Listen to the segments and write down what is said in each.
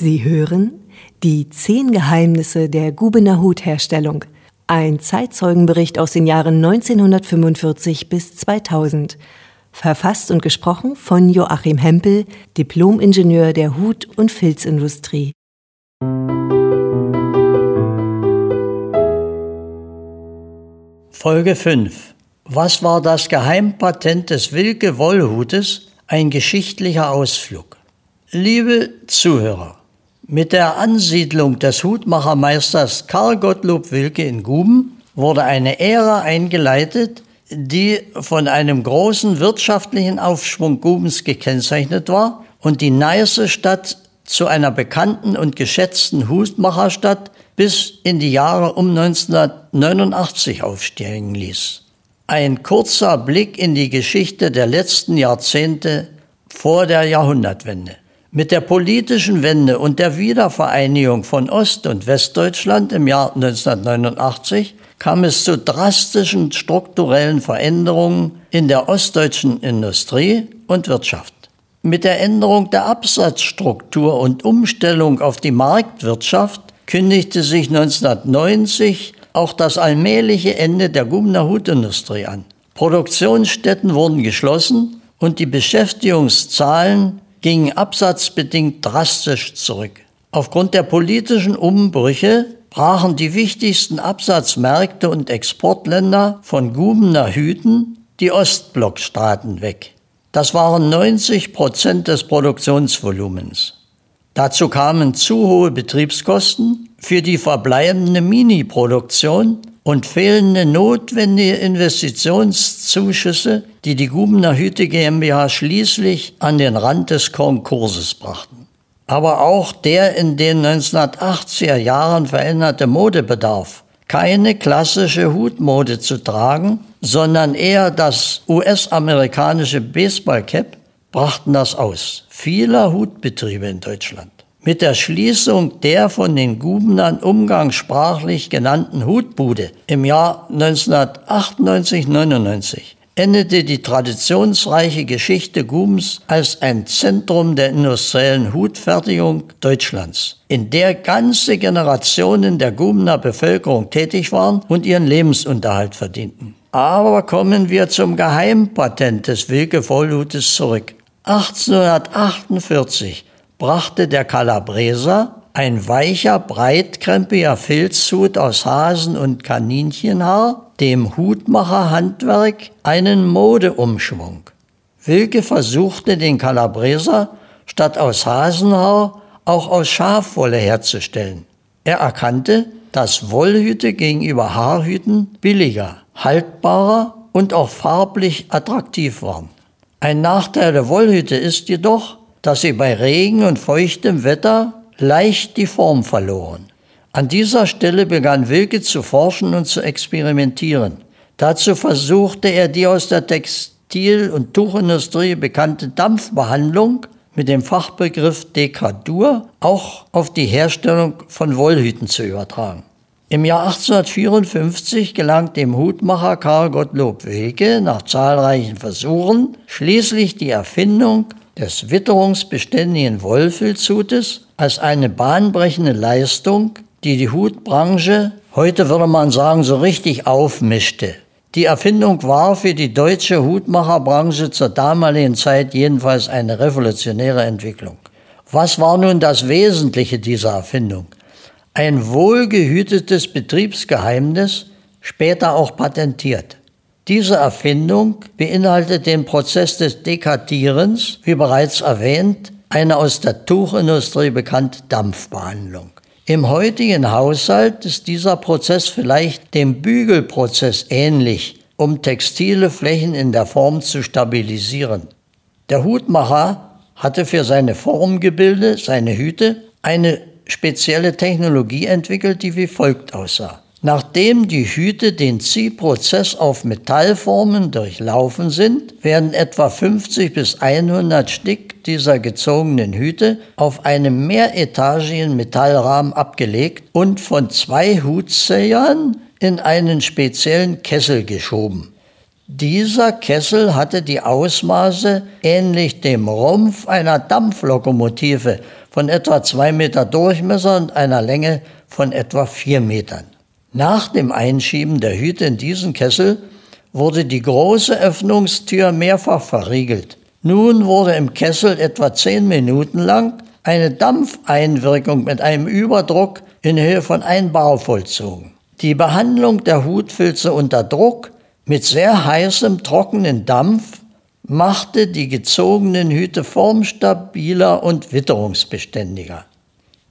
Sie hören die zehn Geheimnisse der Gubener Hutherstellung. Ein Zeitzeugenbericht aus den Jahren 1945 bis 2000. Verfasst und gesprochen von Joachim Hempel, Diplomingenieur der Hut- und Filzindustrie. Folge 5. Was war das Geheimpatent des Wilke Wollhutes? Ein geschichtlicher Ausflug. Liebe Zuhörer, mit der Ansiedlung des Hutmachermeisters Karl Gottlob Wilke in Guben wurde eine Ära eingeleitet, die von einem großen wirtschaftlichen Aufschwung Gubens gekennzeichnet war und die Neiße Stadt zu einer bekannten und geschätzten Hutmacherstadt bis in die Jahre um 1989 aufsteigen ließ. Ein kurzer Blick in die Geschichte der letzten Jahrzehnte vor der Jahrhundertwende. Mit der politischen Wende und der Wiedervereinigung von Ost- und Westdeutschland im Jahr 1989 kam es zu drastischen strukturellen Veränderungen in der ostdeutschen Industrie und Wirtschaft. Mit der Änderung der Absatzstruktur und Umstellung auf die Marktwirtschaft kündigte sich 1990 auch das allmähliche Ende der Gumner Hutindustrie an. Produktionsstätten wurden geschlossen und die Beschäftigungszahlen gingen absatzbedingt drastisch zurück. Aufgrund der politischen Umbrüche brachen die wichtigsten Absatzmärkte und Exportländer von Gubener Hüten die Ostblockstaaten weg. Das waren 90 Prozent des Produktionsvolumens. Dazu kamen zu hohe Betriebskosten für die verbleibende Mini-Produktion und fehlende notwendige Investitionszuschüsse, die die Gubener Hüte GmbH schließlich an den Rand des Konkurses brachten. Aber auch der in den 1980er Jahren veränderte Modebedarf, keine klassische Hutmode zu tragen, sondern eher das US-amerikanische Baseballcap, brachten das aus. Vieler Hutbetriebe in Deutschland. Mit der Schließung der von den Gubenern umgangssprachlich genannten Hutbude im Jahr 1998-99 endete die traditionsreiche Geschichte Gubens als ein Zentrum der industriellen Hutfertigung Deutschlands, in der ganze Generationen der Gubener Bevölkerung tätig waren und ihren Lebensunterhalt verdienten. Aber kommen wir zum Geheimpatent des Wilke Vollhutes zurück. 1848 brachte der Calabreser, ein weicher, breitkrempiger Filzhut aus Hasen- und Kaninchenhaar, dem Hutmacherhandwerk einen Modeumschwung. Wilke versuchte den Calabreser statt aus Hasenhaar auch aus Schafwolle herzustellen. Er erkannte, dass Wollhüte gegenüber Haarhüten billiger, haltbarer und auch farblich attraktiv waren. Ein Nachteil der Wollhüte ist jedoch, dass sie bei Regen und feuchtem Wetter leicht die Form verloren. An dieser Stelle begann Wilke zu forschen und zu experimentieren. Dazu versuchte er die aus der Textil- und Tuchindustrie bekannte Dampfbehandlung mit dem Fachbegriff Dekadur auch auf die Herstellung von Wollhüten zu übertragen. Im Jahr 1854 gelang dem Hutmacher Karl Gottlob Wilke nach zahlreichen Versuchen schließlich die Erfindung des witterungsbeständigen Wollfilzhutes als eine bahnbrechende Leistung, die die Hutbranche, heute würde man sagen, so richtig aufmischte. Die Erfindung war für die deutsche Hutmacherbranche zur damaligen Zeit jedenfalls eine revolutionäre Entwicklung. Was war nun das Wesentliche dieser Erfindung? Ein wohlgehütetes Betriebsgeheimnis, später auch patentiert. Diese Erfindung beinhaltet den Prozess des Dekatierens, wie bereits erwähnt, eine aus der Tuchindustrie bekannte Dampfbehandlung. Im heutigen Haushalt ist dieser Prozess vielleicht dem Bügelprozess ähnlich, um textile Flächen in der Form zu stabilisieren. Der Hutmacher hatte für seine Formgebilde, seine Hüte, eine spezielle Technologie entwickelt, die wie folgt aussah. Nachdem die Hüte den Ziehprozess auf Metallformen durchlaufen sind, werden etwa 50 bis 100 Stück dieser gezogenen Hüte auf einem mehretagigen Metallrahmen abgelegt und von zwei Hutzähern in einen speziellen Kessel geschoben. Dieser Kessel hatte die Ausmaße ähnlich dem Rumpf einer Dampflokomotive von etwa zwei Meter Durchmesser und einer Länge von etwa vier Metern. Nach dem Einschieben der Hüte in diesen Kessel wurde die große Öffnungstür mehrfach verriegelt. Nun wurde im Kessel etwa zehn Minuten lang eine Dampfeinwirkung mit einem Überdruck in Höhe von 1 Bar vollzogen. Die Behandlung der Hutfilze unter Druck mit sehr heißem, trockenen Dampf machte die gezogenen Hüte formstabiler und witterungsbeständiger.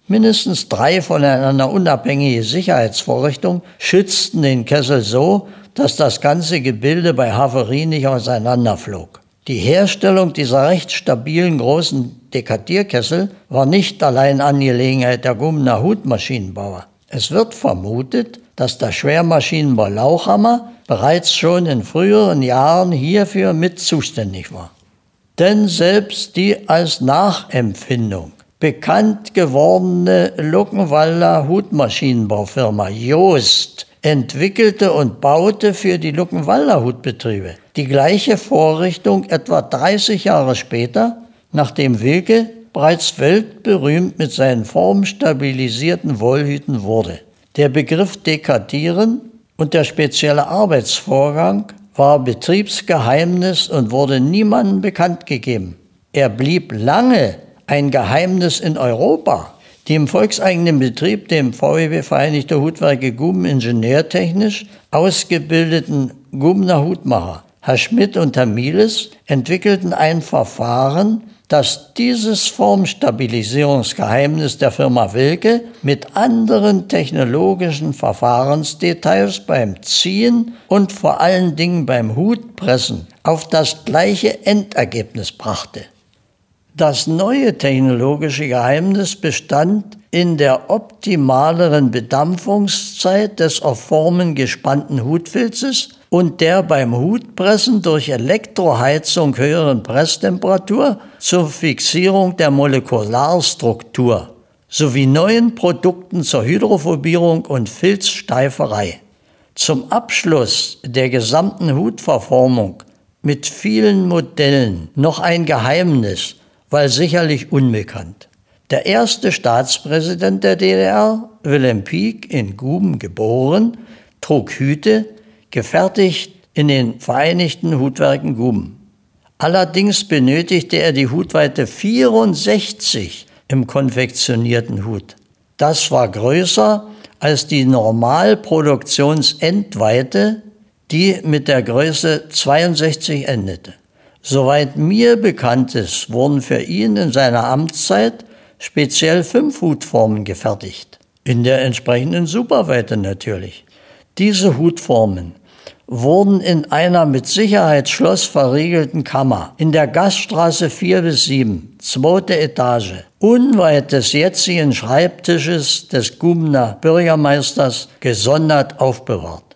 Mindestens drei voneinander unabhängige Sicherheitsvorrichtungen schützten den Kessel so, dass das ganze Gebilde bei Havarie nicht auseinanderflog. Die Herstellung dieser recht stabilen großen Dekadierkessel war nicht allein Angelegenheit der Gummener Hutmaschinenbauer. Es wird vermutet, dass der Schwermaschinenbau Lauchhammer bereits schon in früheren Jahren hierfür mit zuständig war. Denn selbst die als Nachempfindung bekannt gewordene Luckenwalder Hutmaschinenbaufirma Joost entwickelte und baute für die Luckenwalder Hutbetriebe die gleiche Vorrichtung etwa 30 Jahre später, nachdem Wilke bereits weltberühmt mit seinen formstabilisierten Wollhüten wurde. Der Begriff Dekadieren und der spezielle Arbeitsvorgang war Betriebsgeheimnis und wurde niemandem bekannt gegeben. Er blieb lange ein Geheimnis in Europa. Die im volkseigenen Betrieb, dem VEB Vereinigte Hutwerke Guben ingenieurtechnisch ausgebildeten Gubener Hutmacher Herr Schmidt und Herr Mieles entwickelten ein Verfahren, das dieses Formstabilisierungsgeheimnis der Firma Wilke mit anderen technologischen Verfahrensdetails beim Ziehen und vor allen Dingen beim Hutpressen auf das gleiche Endergebnis brachte. Das neue technologische Geheimnis bestand in der optimaleren Bedampfungszeit des auf Formen gespannten Hutfilzes und der beim Hutpressen durch Elektroheizung höheren Presstemperatur zur Fixierung der Molekularstruktur sowie neuen Produkten zur Hydrophobierung und Filzsteiferei. Zum Abschluss der gesamten Hutverformung mit vielen Modellen noch ein Geheimnis, weil sicherlich unbekannt. Der erste Staatspräsident der DDR, Wilhelm Pieck, in Guben geboren, trug Hüte, gefertigt in den Vereinigten Hutwerken Guben. Allerdings benötigte er die Hutweite 64 im konfektionierten Hut. Das war größer als die Normalproduktionsendweite, die mit der Größe 62 endete. Soweit mir bekannt ist, wurden für ihn in seiner Amtszeit speziell fünf Hutformen gefertigt. In der entsprechenden Superweite natürlich. Diese Hutformen wurden in einer mit Sicherheitsschloss verriegelten Kammer in der Gaststraße 4 bis 7, zweite Etage, unweit des jetzigen Schreibtisches des Gubener Bürgermeisters gesondert aufbewahrt.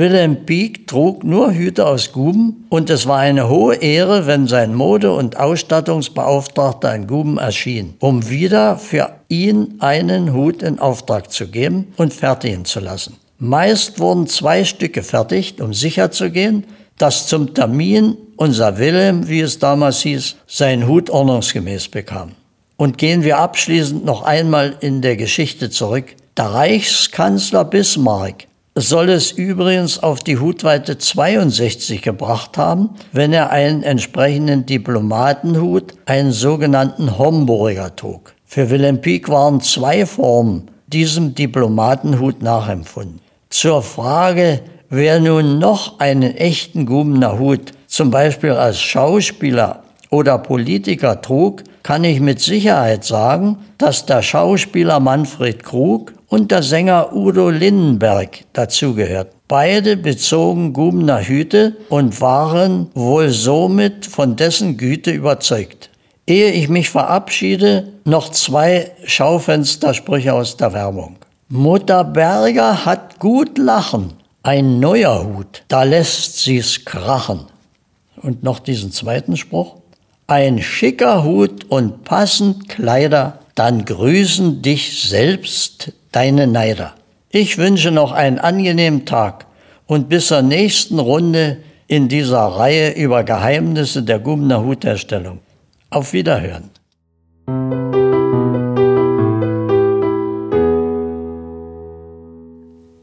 Wilhelm Pieck trug nur Hüte aus Guben und es war eine hohe Ehre, wenn sein Mode- und Ausstattungsbeauftragter in Guben erschien, um wieder für ihn einen Hut in Auftrag zu geben und fertigen zu lassen. Meist wurden zwei Stücke fertigt, um sicherzugehen, dass zum Termin unser Wilhelm, wie es damals hieß, seinen Hut ordnungsgemäß bekam. Und gehen wir abschließend noch einmal in der Geschichte zurück. Der Reichskanzler Bismarck soll es übrigens auf die Hutweite 62 gebracht haben, wenn er einen entsprechenden Diplomatenhut, einen sogenannten Homburger trug. Für Wilhelm Pieck waren zwei Formen diesem Diplomatenhut nachempfunden. Zur Frage, wer nun noch einen echten Gubener Hut, zum Beispiel als Schauspieler oder Politiker trug, kann ich mit Sicherheit sagen, dass der Schauspieler Manfred Krug und der Sänger Udo Lindenberg dazugehört. Beide bezogen Gubener Hüte und waren wohl somit von dessen Güte überzeugt. Ehe ich mich verabschiede, noch zwei Schaufenstersprüche aus der Werbung. Mutter Berger hat gut lachen. Ein neuer Hut, da lässt sie's krachen. Und noch diesen zweiten Spruch. Ein schicker Hut und passend Kleider, dann grüßen dich selbst deine Neider. Ich wünsche noch einen angenehmen Tag und bis zur nächsten Runde in dieser Reihe über Geheimnisse der Gubner Hutherstellung. Auf Wiederhören.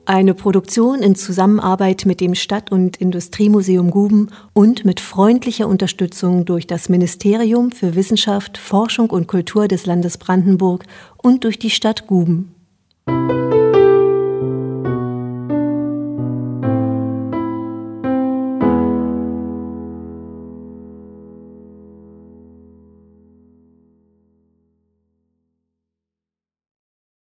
Eine Produktion in Zusammenarbeit mit dem Stadt- und Industriemuseum Guben und mit freundlicher Unterstützung durch das Ministerium für Wissenschaft, Forschung und Kultur des Landes Brandenburg und durch die Stadt Guben. Thank you.